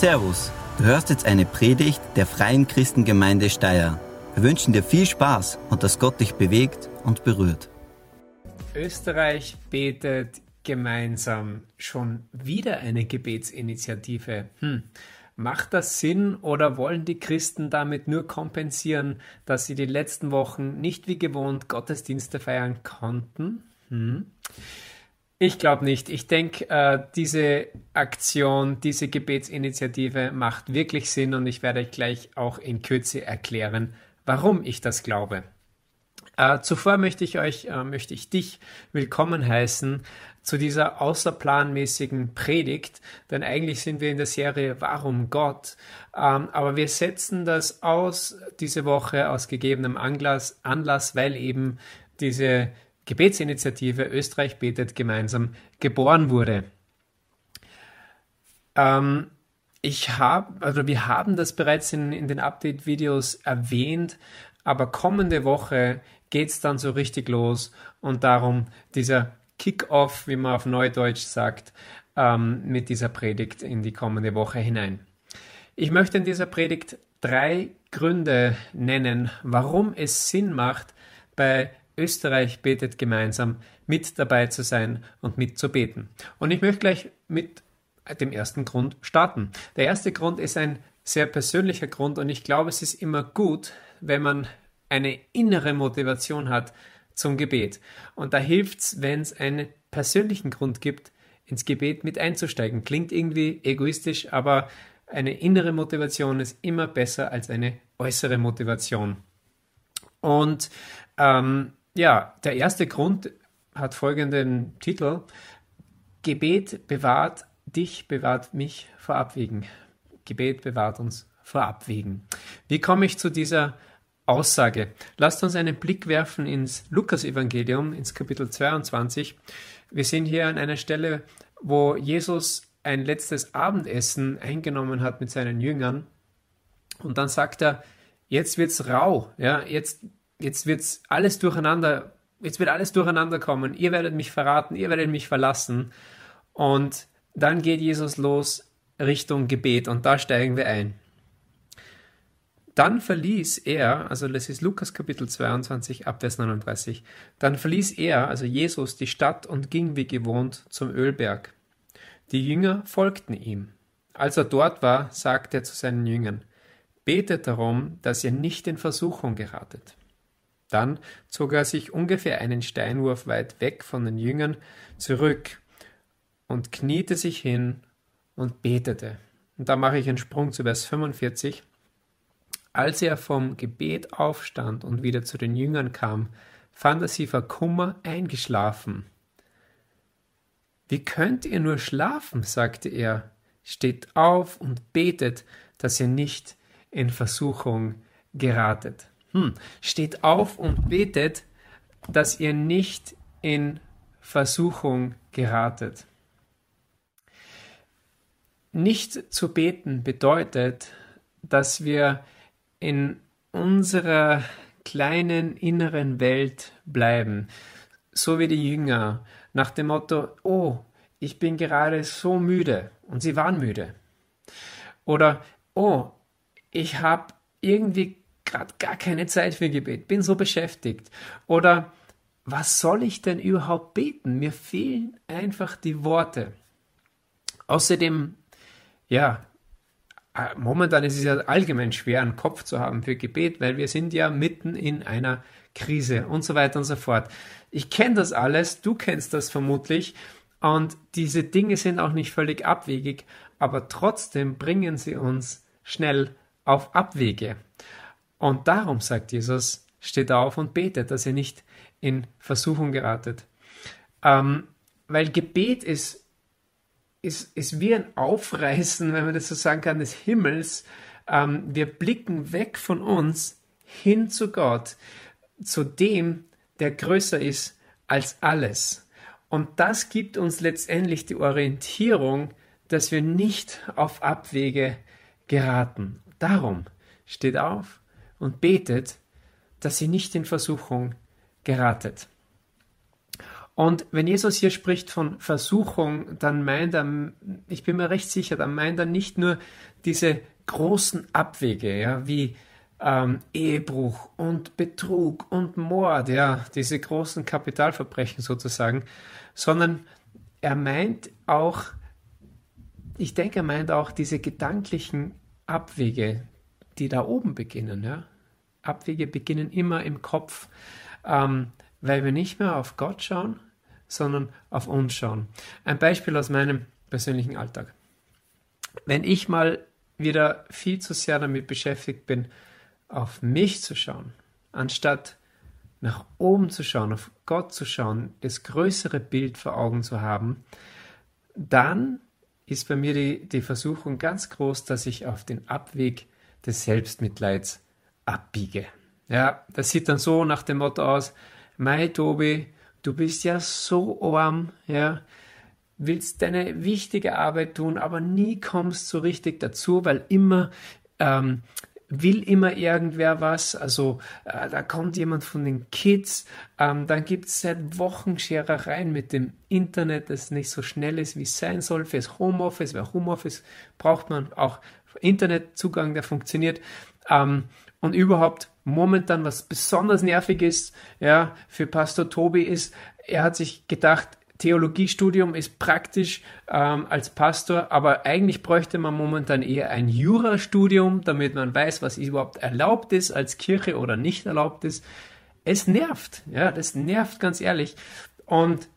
Servus, du hörst jetzt eine Predigt der Freien Christengemeinde Steyr. Wir wünschen dir viel Spaß und dass Gott dich bewegt und berührt. Österreich betet gemeinsam schon wieder eine Gebetsinitiative. Hm. Macht das Sinn oder wollen die Christen damit nur kompensieren, dass sie die letzten Wochen nicht wie gewohnt Gottesdienste feiern konnten? Hm. Ich glaube nicht. Ich denke, äh, diese Aktion, diese Gebetsinitiative macht wirklich Sinn und ich werde euch gleich auch in Kürze erklären, warum ich das glaube. Äh, zuvor möchte ich euch, äh, möchte ich dich willkommen heißen zu dieser außerplanmäßigen Predigt, denn eigentlich sind wir in der Serie Warum Gott, ähm, aber wir setzen das aus diese Woche aus gegebenem Anlass, Anlass weil eben diese Gebetsinitiative Österreich betet gemeinsam geboren wurde. Ähm, ich habe, also wir haben das bereits in, in den Update-Videos erwähnt, aber kommende Woche geht es dann so richtig los und darum dieser Kick-off, wie man auf Neudeutsch sagt, ähm, mit dieser Predigt in die kommende Woche hinein. Ich möchte in dieser Predigt drei Gründe nennen, warum es Sinn macht, bei Österreich betet gemeinsam, mit dabei zu sein und mitzubeten. Und ich möchte gleich mit dem ersten Grund starten. Der erste Grund ist ein sehr persönlicher Grund und ich glaube, es ist immer gut, wenn man eine innere Motivation hat zum Gebet. Und da hilft es, wenn es einen persönlichen Grund gibt, ins Gebet mit einzusteigen. Klingt irgendwie egoistisch, aber eine innere Motivation ist immer besser als eine äußere Motivation. Und ähm, ja, der erste Grund hat folgenden Titel. Gebet bewahrt dich, bewahrt mich vor Abwägen. Gebet bewahrt uns vor Abwägen. Wie komme ich zu dieser Aussage? Lasst uns einen Blick werfen ins Lukas-Evangelium, ins Kapitel 22. Wir sind hier an einer Stelle, wo Jesus ein letztes Abendessen eingenommen hat mit seinen Jüngern. Und dann sagt er, jetzt wird's rau, ja, jetzt jetzt wird's alles durcheinander, jetzt wird alles durcheinander kommen. Ihr werdet mich verraten, ihr werdet mich verlassen. Und dann geht Jesus los Richtung Gebet und da steigen wir ein. Dann verließ er, also das ist Lukas Kapitel 22, Abvers 39, dann verließ er, also Jesus, die Stadt und ging wie gewohnt zum Ölberg. Die Jünger folgten ihm. Als er dort war, sagte er zu seinen Jüngern, Betet darum, dass ihr nicht in Versuchung geratet. Dann zog er sich ungefähr einen Steinwurf weit weg von den Jüngern zurück und kniete sich hin und betete. Und da mache ich einen Sprung zu Vers 45. Als er vom Gebet aufstand und wieder zu den Jüngern kam, fand er sie vor Kummer eingeschlafen. Wie könnt ihr nur schlafen? sagte er. Steht auf und betet, dass ihr nicht in Versuchung geratet. Hm, steht auf und betet, dass ihr nicht in Versuchung geratet. Nicht zu beten bedeutet, dass wir in unserer kleinen inneren Welt bleiben, so wie die Jünger, nach dem Motto, oh, ich bin gerade so müde und sie waren müde. Oder, oh, ich habe irgendwie gerade gar keine Zeit für Gebet, bin so beschäftigt. Oder was soll ich denn überhaupt beten? Mir fehlen einfach die Worte. Außerdem, ja, äh, momentan ist es ja allgemein schwer, einen Kopf zu haben für Gebet, weil wir sind ja mitten in einer Krise und so weiter und so fort. Ich kenne das alles, du kennst das vermutlich und diese Dinge sind auch nicht völlig abwegig, aber trotzdem bringen sie uns schnell auf Abwege. Und darum, sagt Jesus, steht auf und betet, dass ihr nicht in Versuchung geratet. Ähm, weil Gebet ist, ist, ist wie ein Aufreißen, wenn man das so sagen kann, des Himmels. Ähm, wir blicken weg von uns hin zu Gott, zu dem, der größer ist als alles. Und das gibt uns letztendlich die Orientierung, dass wir nicht auf Abwege geraten. Darum steht auf, und betet, dass sie nicht in Versuchung geratet. Und wenn Jesus hier spricht von Versuchung, dann meint er, ich bin mir recht sicher, dann meint er nicht nur diese großen Abwege, ja, wie ähm, Ehebruch und Betrug und Mord, ja, diese großen Kapitalverbrechen sozusagen, sondern er meint auch, ich denke, er meint auch diese gedanklichen Abwege, die da oben beginnen. Ja? Abwege beginnen immer im Kopf, ähm, weil wir nicht mehr auf Gott schauen, sondern auf uns schauen. Ein Beispiel aus meinem persönlichen Alltag. Wenn ich mal wieder viel zu sehr damit beschäftigt bin, auf mich zu schauen, anstatt nach oben zu schauen, auf Gott zu schauen, das größere Bild vor Augen zu haben, dann ist bei mir die, die Versuchung ganz groß, dass ich auf den Abweg des Selbstmitleids abbiege. Ja, das sieht dann so nach dem Motto aus, Mai Tobi, du bist ja so arm, ja, willst deine wichtige Arbeit tun, aber nie kommst so richtig dazu, weil immer ähm, will immer irgendwer was. Also äh, da kommt jemand von den Kids, ähm, dann gibt es seit Wochen Scherereien mit dem Internet, das nicht so schnell ist, wie es sein soll. Fürs Homeoffice, weil Homeoffice braucht man auch Internetzugang, der funktioniert. Ähm, und überhaupt momentan, was besonders nervig ist, ja, für Pastor Tobi ist, er hat sich gedacht, Theologiestudium ist praktisch ähm, als Pastor, aber eigentlich bräuchte man momentan eher ein Jurastudium, damit man weiß, was überhaupt erlaubt ist als Kirche oder nicht erlaubt ist. Es nervt, ja, das nervt ganz ehrlich. Und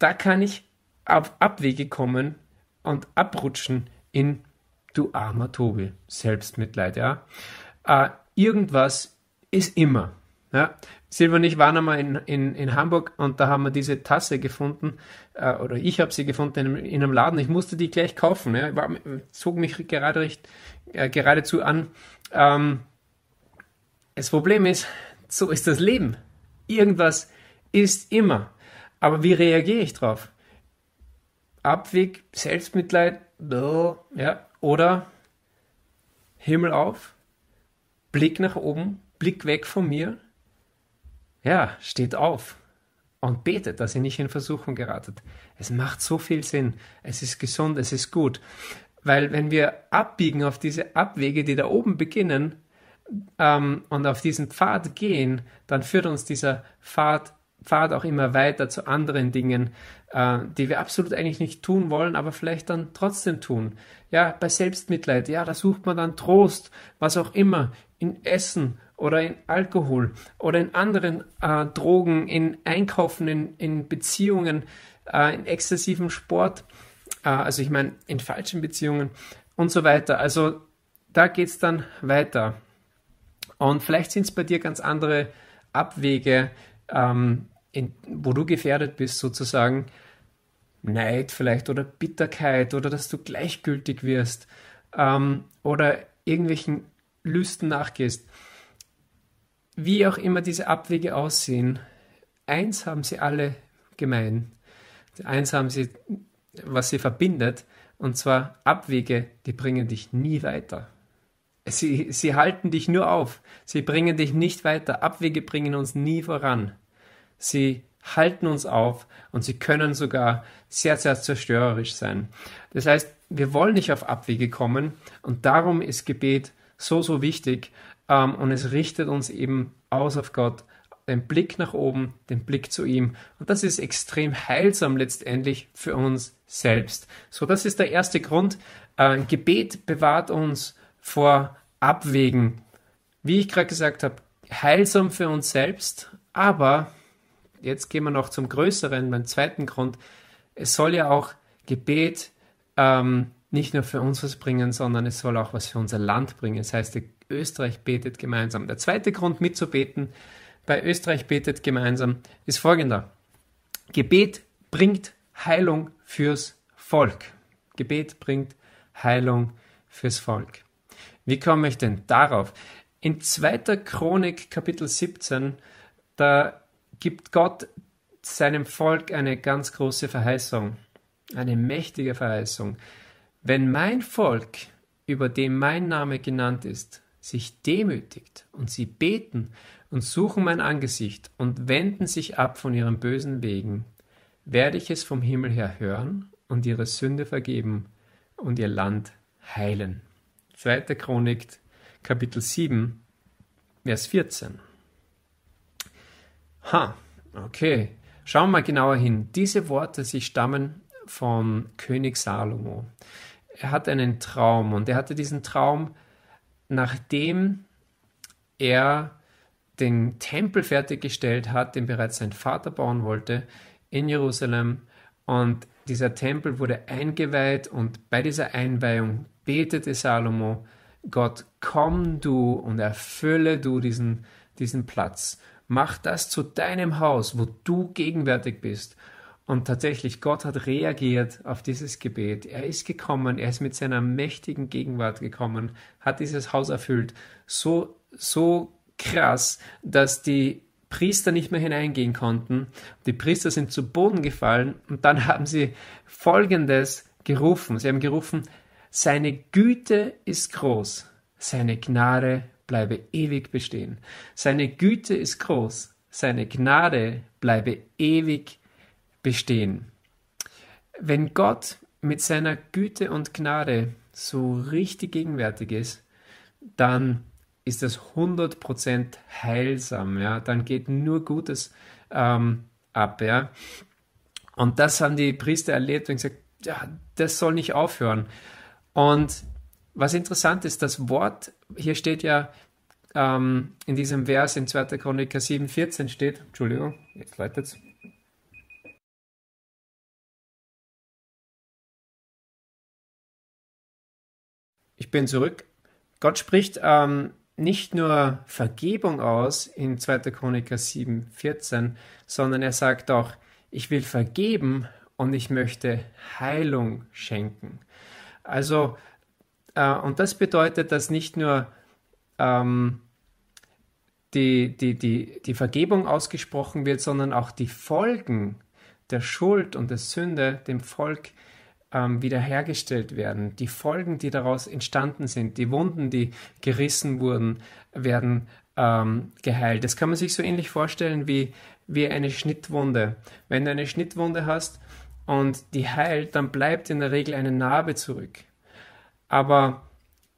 da kann ich auf Abwege kommen und abrutschen in du armer Tobi, Selbstmitleid, ja. Äh, irgendwas ist immer. Ja. Silber und ich waren einmal in, in, in Hamburg und da haben wir diese Tasse gefunden, äh, oder ich habe sie gefunden in, in, einem Laden. Ich musste die gleich kaufen. Ja. War, zog mich gerade recht, äh, geradezu an. Ähm, das Problem ist, so ist das Leben. Irgendwas ist immer. Aber wie reagiere ich drauf? Abweg, Selbstmitleid, ja, oder Himmel auf, Blick nach oben, Blick weg von mir ja, steht auf und betet, dass ihr nicht in Versuchung geratet. Es macht so viel Sinn. Es ist gesund, es ist gut. Weil wenn wir abbiegen auf diese Abwege, die da oben beginnen ähm, und auf diesen Pfad gehen, dann führt uns dieser Pfad, Pfad auch immer weiter zu anderen Dingen, äh, die wir absolut eigentlich nicht tun wollen, aber vielleicht dann trotzdem tun. Ja, bei Selbstmitleid, ja, da sucht man dann Trost, was auch immer, in Essen oder in Alkohol oder in anderen äh, Drogen, in Einkaufen, in, in Beziehungen, äh, in exzessivem Sport, äh, also ich meine in falschen Beziehungen und so weiter. Also da geht es dann weiter. Und vielleicht sind es bei dir ganz andere Abwege, ähm, in, wo du gefährdet bist, sozusagen Neid vielleicht oder Bitterkeit oder dass du gleichgültig wirst ähm, oder irgendwelchen Lüsten nachgehst. Wie auch immer diese Abwege aussehen, eins haben sie alle gemein. Eins haben sie, was sie verbindet, und zwar Abwege, die bringen dich nie weiter. Sie, sie halten dich nur auf. Sie bringen dich nicht weiter. Abwege bringen uns nie voran. Sie halten uns auf und sie können sogar sehr, sehr zerstörerisch sein. Das heißt, wir wollen nicht auf Abwege kommen und darum ist Gebet so, so wichtig ähm, und es richtet uns eben aus auf Gott, den Blick nach oben, den Blick zu ihm. Und das ist extrem heilsam letztendlich für uns selbst. So, das ist der erste Grund. Äh, Gebet bewahrt uns vor Abwägen. Wie ich gerade gesagt habe, heilsam für uns selbst, aber jetzt gehen wir noch zum größeren, beim zweiten Grund. Es soll ja auch Gebet ähm, nicht nur für uns was bringen, sondern es soll auch was für unser Land bringen. Das heißt, Österreich betet gemeinsam. Der zweite Grund mitzubeten bei Österreich betet gemeinsam ist folgender. Gebet bringt Heilung fürs Volk. Gebet bringt Heilung fürs Volk. Wie komme ich denn darauf? In 2. Chronik Kapitel 17, da gibt Gott seinem Volk eine ganz große Verheißung, eine mächtige Verheißung. Wenn mein Volk, über dem mein Name genannt ist, sich demütigt und sie beten und suchen mein Angesicht und wenden sich ab von ihren bösen Wegen, werde ich es vom Himmel her hören und ihre Sünde vergeben und ihr Land heilen. 2. Chronik, Kapitel 7, Vers 14. Ha, okay. Schauen wir mal genauer hin. Diese Worte, sie stammen von König Salomo. Er hatte einen Traum und er hatte diesen Traum, nachdem er den Tempel fertiggestellt hat, den bereits sein Vater bauen wollte, in Jerusalem. Und dieser Tempel wurde eingeweiht und bei dieser Einweihung betete Salomo, Gott, komm du und erfülle du diesen, diesen Platz. Mach das zu deinem Haus, wo du gegenwärtig bist. Und tatsächlich, Gott hat reagiert auf dieses Gebet. Er ist gekommen, er ist mit seiner mächtigen Gegenwart gekommen, hat dieses Haus erfüllt. So, so krass, dass die Priester nicht mehr hineingehen konnten. Die Priester sind zu Boden gefallen und dann haben sie Folgendes gerufen. Sie haben gerufen, seine Güte ist groß, seine Gnade bleibe ewig bestehen. Seine Güte ist groß, seine Gnade bleibe ewig bestehen. Wenn Gott mit seiner Güte und Gnade so richtig gegenwärtig ist, dann ist das 100% heilsam, ja, dann geht nur Gutes ähm, ab, ja. Und das haben die Priester erlebt und gesagt, ja, das soll nicht aufhören. Und was interessant ist, das Wort, hier steht ja ähm, in diesem Vers in 2. Chroniker 7,14 steht, Entschuldigung, jetzt leitet es. Ich bin zurück. Gott spricht ähm, nicht nur Vergebung aus in 2. Chroniker 7, 14, sondern er sagt auch, ich will vergeben und ich möchte Heilung schenken. Also, und das bedeutet, dass nicht nur ähm, die, die, die, die Vergebung ausgesprochen wird, sondern auch die Folgen der Schuld und der Sünde dem Volk ähm, wiederhergestellt werden. Die Folgen, die daraus entstanden sind, die Wunden, die gerissen wurden, werden ähm, geheilt. Das kann man sich so ähnlich vorstellen wie, wie eine Schnittwunde. Wenn du eine Schnittwunde hast und die heilt, dann bleibt in der Regel eine Narbe zurück. Aber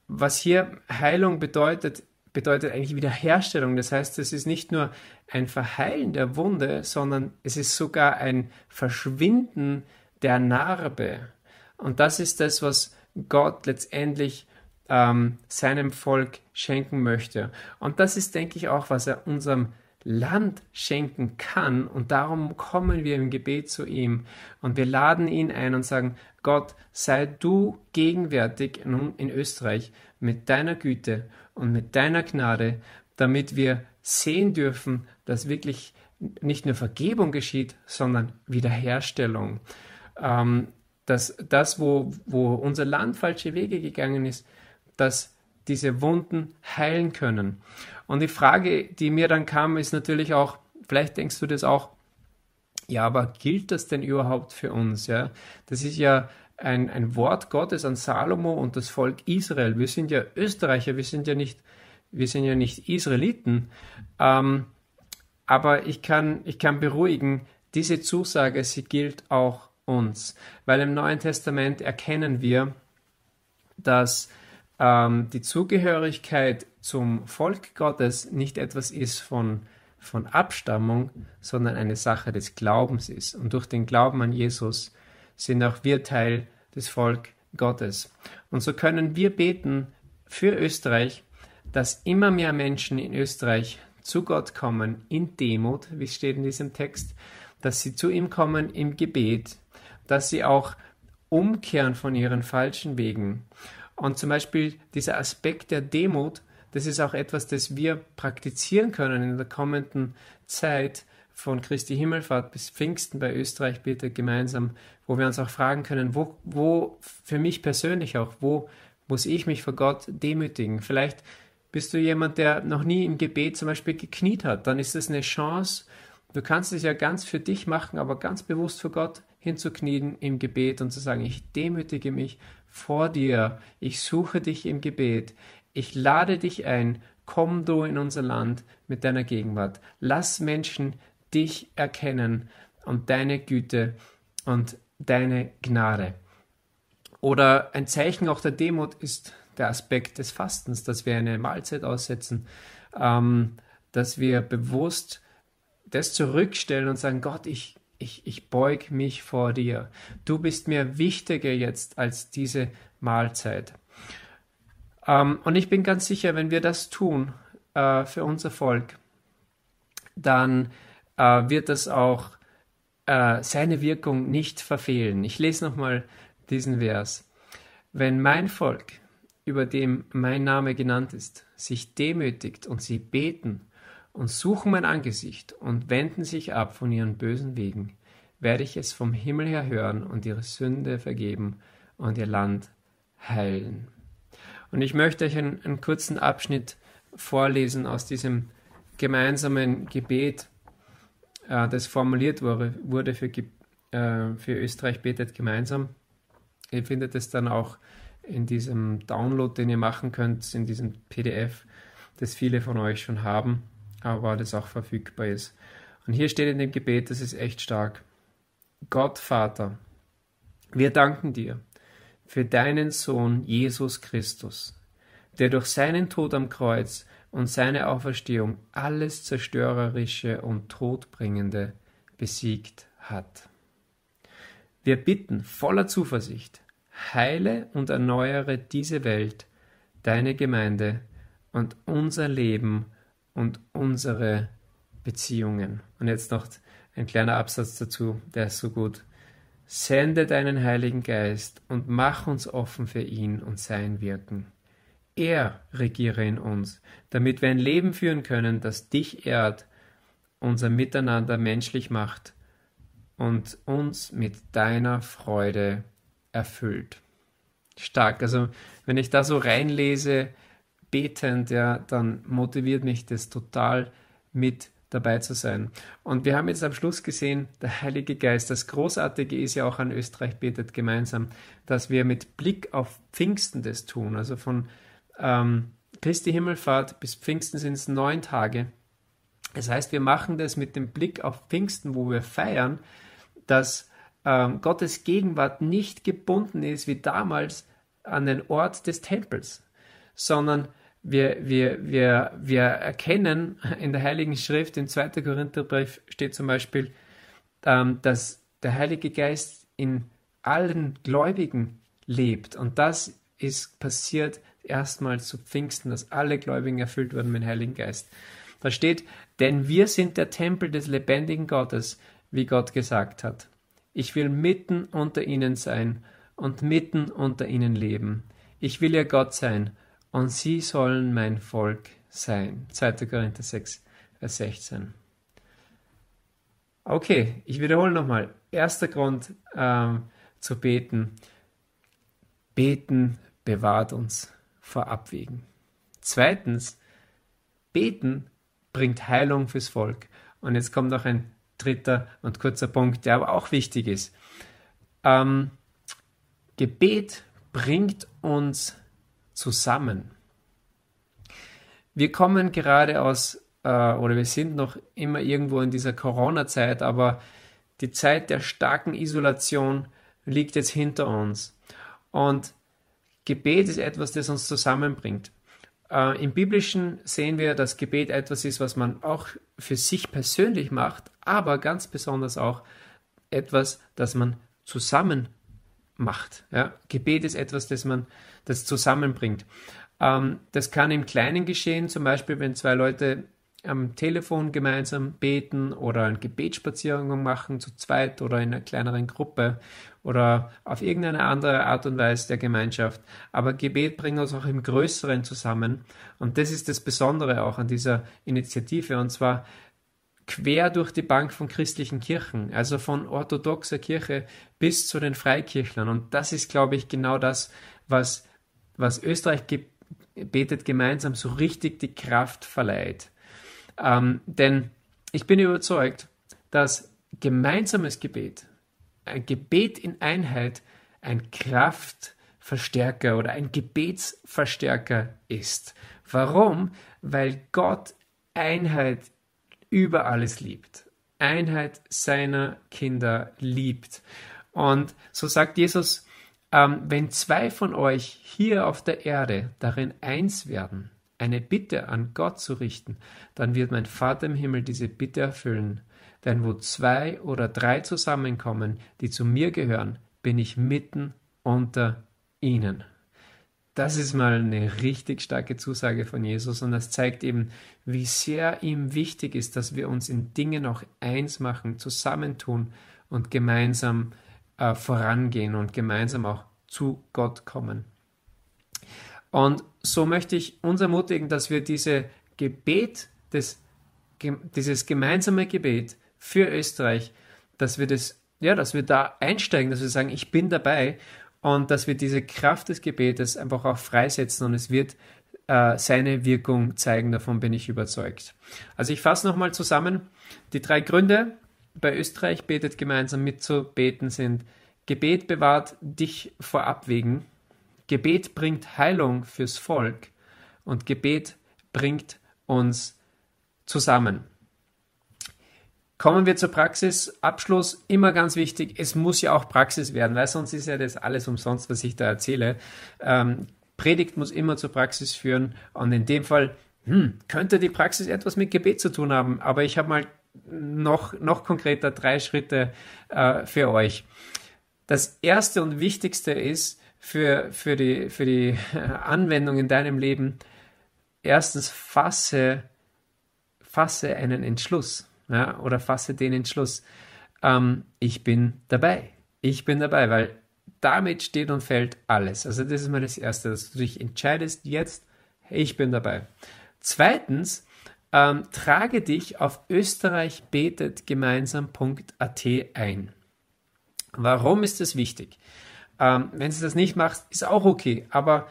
was hier Heilung bedeutet, bedeutet eigentlich Wiederherstellung. Das heißt, es ist nicht nur ein Verheilen der Wunde, sondern es ist sogar ein Verschwinden der Narbe. Und das ist das, was Gott letztendlich ähm, seinem Volk schenken möchte. Und das ist, denke ich, auch, was er unserem Land schenken kann. Und darum kommen wir im Gebet zu ihm und wir laden ihn ein und sagen, Gott, sei du gegenwärtig in, in Österreich mit deiner Güte und mit deiner Gnade, damit wir sehen dürfen, dass wirklich nicht nur Vergebung geschieht, sondern Wiederherstellung. Ähm, dass das, wo, wo unser Land falsche Wege gegangen ist, dass diese Wunden heilen können. Und die Frage, die mir dann kam, ist natürlich auch, vielleicht denkst du das auch, ja, aber gilt das denn überhaupt für uns? Ja, das ist ja ein, ein Wort Gottes an Salomo und das Volk Israel. Wir sind ja Österreicher, wir sind ja nicht, wir sind ja nicht Israeliten. Ähm, aber ich kann, ich kann beruhigen, diese Zusage, sie gilt auch uns. Weil im Neuen Testament erkennen wir, dass ähm, die Zugehörigkeit zum Volk Gottes nicht etwas ist von, von Abstammung, sondern eine Sache des Glaubens ist. Und durch den Glauben an Jesus sind auch wir Teil des Volk Gottes. Und so können wir beten für Österreich, dass immer mehr Menschen in Österreich zu Gott kommen in Demut, wie es steht in diesem Text, dass sie zu ihm kommen im Gebet, dass sie auch umkehren von ihren falschen Wegen. Und zum Beispiel dieser Aspekt der Demut, das ist auch etwas, das wir praktizieren können in der kommenden Zeit von Christi Himmelfahrt bis Pfingsten bei Österreich bitte gemeinsam, wo wir uns auch fragen können, wo, wo für mich persönlich auch, wo muss ich mich vor Gott demütigen? Vielleicht bist du jemand, der noch nie im Gebet zum Beispiel gekniet hat, dann ist es eine Chance. Du kannst es ja ganz für dich machen, aber ganz bewusst für Gott hinzuknien im Gebet und zu sagen, ich demütige mich vor dir, ich suche dich im Gebet, ich lade dich ein, komm du in unser Land mit deiner Gegenwart. Lass Menschen dich erkennen und deine Güte und deine Gnade. Oder ein Zeichen auch der Demut ist der Aspekt des Fastens, dass wir eine Mahlzeit aussetzen, ähm, dass wir bewusst das zurückstellen und sagen, Gott, ich, ich, ich beug mich vor dir. Du bist mir wichtiger jetzt als diese Mahlzeit. Ähm, und ich bin ganz sicher, wenn wir das tun äh, für unser Volk, dann äh, wird das auch äh, seine Wirkung nicht verfehlen. Ich lese nochmal diesen Vers. Wenn mein Volk, über dem mein Name genannt ist, sich demütigt und sie beten und suchen mein Angesicht und wenden sich ab von ihren bösen Wegen, werde ich es vom Himmel her hören und ihre Sünde vergeben und ihr Land heilen. Und ich möchte euch einen, einen kurzen Abschnitt vorlesen aus diesem gemeinsamen Gebet, äh, das formuliert wurde, wurde für, äh, für Österreich betet gemeinsam. Ihr findet es dann auch in diesem Download, den ihr machen könnt, in diesem PDF, das viele von euch schon haben, aber das auch verfügbar ist. Und hier steht in dem Gebet, das ist echt stark. Gott Vater, wir danken dir für deinen Sohn Jesus Christus, der durch seinen Tod am Kreuz und seine Auferstehung alles Zerstörerische und Todbringende besiegt hat. Wir bitten voller Zuversicht, heile und erneuere diese Welt, deine Gemeinde und unser Leben und unsere Beziehungen. Und jetzt noch ein kleiner Absatz dazu, der ist so gut. Sende deinen Heiligen Geist und mach uns offen für ihn und sein Wirken. Er regiere in uns, damit wir ein Leben führen können, das dich ehrt, unser Miteinander menschlich macht und uns mit deiner Freude erfüllt. Stark. Also, wenn ich da so reinlese, betend, ja, dann motiviert mich das total mit dabei zu sein. Und wir haben jetzt am Schluss gesehen, der Heilige Geist, das Großartige ist ja auch an Österreich betet gemeinsam, dass wir mit Blick auf Pfingsten das tun. Also von ähm, Christi Himmelfahrt bis Pfingsten sind es neun Tage. Das heißt, wir machen das mit dem Blick auf Pfingsten, wo wir feiern, dass ähm, Gottes Gegenwart nicht gebunden ist wie damals an den Ort des Tempels, sondern wir, wir, wir, wir erkennen in der Heiligen Schrift, im 2. Korintherbrief steht zum Beispiel, ähm, dass der Heilige Geist in allen Gläubigen lebt. Und das ist passiert erstmals zu Pfingsten, dass alle Gläubigen erfüllt wurden mit dem Heiligen Geist. Da steht, denn wir sind der Tempel des lebendigen Gottes, wie Gott gesagt hat. Ich will mitten unter ihnen sein und mitten unter ihnen leben. Ich will ihr Gott sein und sie sollen mein Volk sein. 2. Korinther 6, Vers 16. Okay, ich wiederhole nochmal. Erster Grund ähm, zu beten. Beten bewahrt uns vor Abwägen. Zweitens, beten bringt Heilung fürs Volk. Und jetzt kommt noch ein dritter und kurzer Punkt, der aber auch wichtig ist. Ähm, Gebet bringt uns zusammen. Wir kommen gerade aus, äh, oder wir sind noch immer irgendwo in dieser Corona-Zeit, aber die Zeit der starken Isolation liegt jetzt hinter uns. Und Gebet ist etwas, das uns zusammenbringt. Äh, Im Biblischen sehen wir, dass Gebet etwas ist, was man auch für sich persönlich macht, aber ganz besonders auch etwas, das man zusammen macht. Ja? Gebet ist etwas, das man das zusammenbringt. Ähm, das kann im Kleinen geschehen, zum Beispiel, wenn zwei Leute am Telefon gemeinsam beten oder einen Gebetsspaziergang machen, zu zweit oder in einer kleineren Gruppe oder auf irgendeine andere Art und Weise der Gemeinschaft. Aber Gebet bringt uns auch im Größeren zusammen. Und das ist das Besondere auch an dieser Initiative. Und zwar quer durch die Bank von christlichen Kirchen, also von orthodoxer Kirche bis zu den Freikirchlern. Und das ist, glaube ich, genau das, was, was Österreich betet gemeinsam so richtig die Kraft verleiht. Ähm, denn ich bin überzeugt, dass gemeinsames Gebet, ein Gebet in Einheit, ein kraftvolles Verstärker oder ein Gebetsverstärker ist. Warum? Weil Gott Einheit über alles liebt. Einheit seiner Kinder liebt. Und so sagt Jesus, ähm, wenn zwei von euch hier auf der Erde darin eins werden, eine Bitte an Gott zu richten, dann wird mein Vater im Himmel diese Bitte erfüllen. Denn wo zwei oder drei zusammenkommen, die zu mir gehören, bin ich mitten unter ihnen. Das ist mal eine richtig starke Zusage von Jesus und das zeigt eben, wie sehr ihm wichtig ist, dass wir uns in Dingen auch eins machen, zusammentun und gemeinsam äh, vorangehen und gemeinsam auch zu Gott kommen. Und so möchte ich uns ermutigen, dass wir diese Gebet, des, dieses gemeinsame Gebet für Österreich, dass wir das, ja, dass wir da einsteigen, dass wir sagen, ich bin dabei und dass wir diese Kraft des Gebetes einfach auch freisetzen und es wird äh, seine Wirkung zeigen, davon bin ich überzeugt. Also ich fasse nochmal zusammen. Die drei Gründe bei Österreich betet gemeinsam mitzubeten sind Gebet bewahrt dich vor Abwägen, Gebet bringt Heilung fürs Volk und Gebet bringt uns zusammen. Kommen wir zur Praxis. Abschluss, immer ganz wichtig, es muss ja auch Praxis werden, weil sonst ist ja das alles umsonst, was ich da erzähle. Ähm, Predigt muss immer zur Praxis führen und in dem Fall hm, könnte die Praxis etwas mit Gebet zu tun haben, aber ich habe mal noch, noch konkreter drei Schritte äh, für euch. Das erste und wichtigste ist für, für, die, für die Anwendung in deinem Leben, erstens fasse, fasse einen Entschluss ja, oder fasse den Entschluss, ähm, ich bin dabei. Ich bin dabei, weil damit steht und fällt alles. Also das ist mal das Erste, dass du dich entscheidest jetzt, ich bin dabei. Zweitens, ähm, trage dich auf österreichbetetgemeinsam.at ein. Warum ist das wichtig? Ähm, wenn du das nicht machst, ist auch okay, aber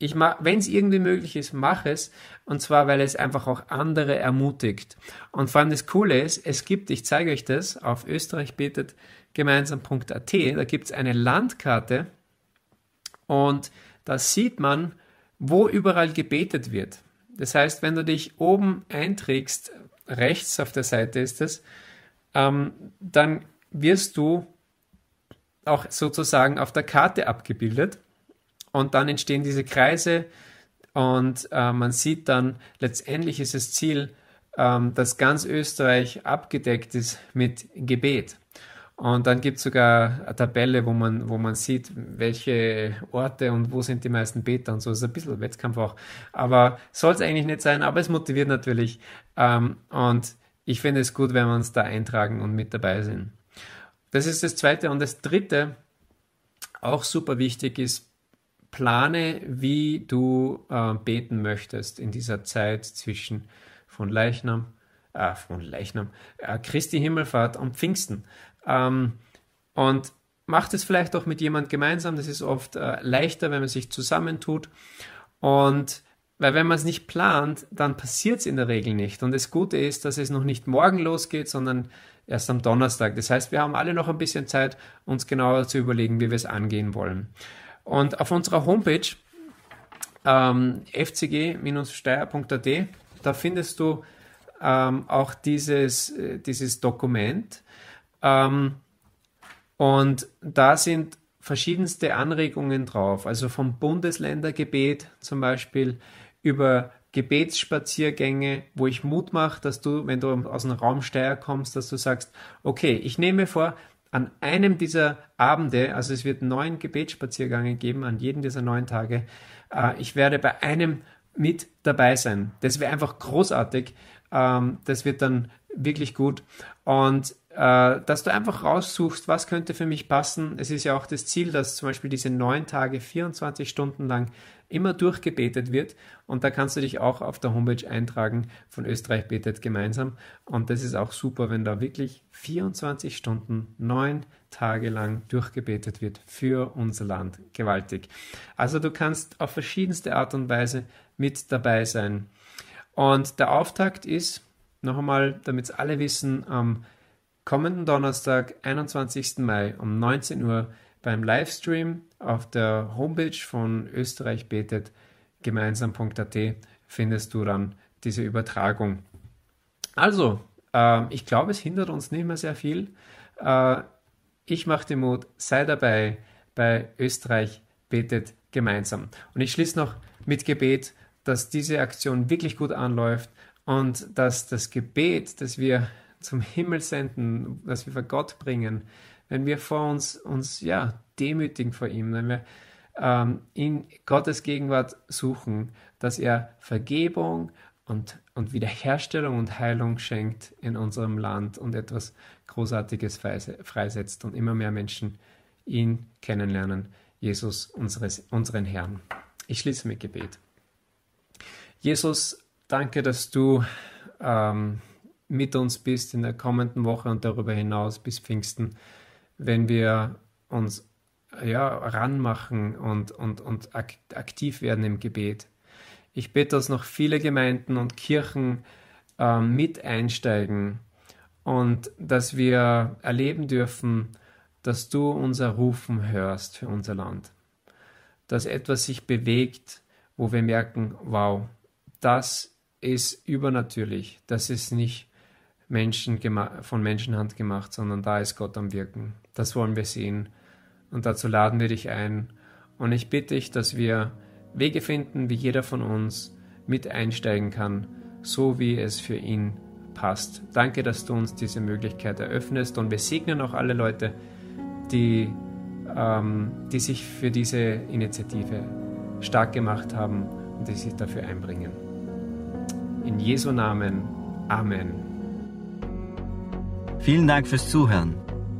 ich wenn es irgendwie möglich ist, mach es. Und zwar, weil es einfach auch andere ermutigt. Und vor allem das Coole ist, es gibt, ich zeige euch das, auf österreichbetetgemeinsam.at, da gibt es eine Landkarte und da sieht man, wo überall gebetet wird. Das heißt, wenn du dich oben einträgst, rechts auf der Seite ist es, ähm, dann wirst du auch sozusagen auf der Karte abgebildet. Und dann entstehen diese Kreise und äh, man sieht dann, letztendlich ist das Ziel, ähm, dass ganz Österreich abgedeckt ist mit Gebet. Und dann gibt es sogar eine Tabelle, wo man, wo man sieht, welche Orte und wo sind die meisten Beter und so. Das ist ein bisschen Wettkampf auch. Aber soll es eigentlich nicht sein, aber es motiviert natürlich. Ähm, und ich finde es gut, wenn wir uns da eintragen und mit dabei sind. Das ist das Zweite. Und das Dritte, auch super wichtig ist, plane, wie du äh, beten möchtest in dieser Zeit zwischen von Leichnam, äh, von Leichnam, äh, Christi Himmelfahrt und Pfingsten. Ähm, und macht es vielleicht auch mit jemand gemeinsam. Das ist oft äh, leichter, wenn man sich zusammentut. Und weil wenn man es nicht plant, dann passiert es in der Regel nicht. Und das Gute ist, dass es noch nicht morgen losgeht, sondern erst am Donnerstag. Das heißt, wir haben alle noch ein bisschen Zeit, uns genauer zu überlegen, wie wir es angehen wollen. Und auf unserer Homepage ähm, fcg-steier.at, da findest du ähm, auch dieses, äh, dieses Dokument. Ähm, und da sind verschiedenste Anregungen drauf, also vom Bundesländergebet zum Beispiel über Gebetsspaziergänge, wo ich Mut mache, dass du, wenn du aus dem Raum Steier kommst, dass du sagst, okay, ich nehme vor, an einem dieser Abende, also es wird neun Gebetsspaziergänge geben, an jedem dieser neun Tage, äh, ich werde bei einem mit dabei sein. Das wäre einfach großartig. Ähm, das wird dann wirklich gut. Und äh, dass du einfach raussuchst, was könnte für mich passen. Es ist ja auch das Ziel, dass zum Beispiel diese neun Tage, 24 Stunden lang immer durchgebetet wird. Und da kannst du dich auch auf der Homepage eintragen von Österreich betet gemeinsam. Und das ist auch super, wenn da wirklich 24 Stunden, neun Tage lang durchgebetet wird für unser Land. Gewaltig. Also du kannst auf verschiedenste Art und Weise mit dabei sein. Und der Auftakt ist, noch einmal, damit es alle wissen, am kommenden Donnerstag, 21. Mai um 19 Uhr beim Livestream auf der Homepage von Österreich betet gemeinsam.at findest du dann diese Übertragung. Also, äh, ich glaube, es hindert uns nicht mehr sehr viel. Äh, ich mache den Mut, sei dabei bei Österreich betet gemeinsam. Und ich schließe noch mit Gebet, dass diese Aktion wirklich gut anläuft und dass das Gebet, das wir zum Himmel senden, das wir vor Gott bringen, wenn wir vor uns uns ja demütigen vor ihm, wenn wir ähm, in Gottes Gegenwart suchen, dass er Vergebung und, und Wiederherstellung und Heilung schenkt in unserem Land und etwas Großartiges freisetzt und immer mehr Menschen ihn kennenlernen, Jesus, unseres, unseren Herrn. Ich schließe mit Gebet. Jesus, danke, dass du ähm, mit uns bist in der kommenden Woche und darüber hinaus bis Pfingsten, wenn wir uns ja, ranmachen und, und, und aktiv werden im Gebet. Ich bete, dass noch viele Gemeinden und Kirchen äh, mit einsteigen und dass wir erleben dürfen, dass du unser Rufen hörst für unser Land. Dass etwas sich bewegt, wo wir merken, wow, das ist übernatürlich, das ist nicht Menschen von Menschenhand gemacht, sondern da ist Gott am Wirken. Das wollen wir sehen und dazu laden wir dich ein. Und ich bitte dich, dass wir Wege finden, wie jeder von uns mit einsteigen kann, so wie es für ihn passt. Danke, dass du uns diese Möglichkeit eröffnest und wir segnen auch alle Leute, die, ähm, die sich für diese Initiative stark gemacht haben und die sich dafür einbringen. In Jesu Namen. Amen. Vielen Dank fürs Zuhören.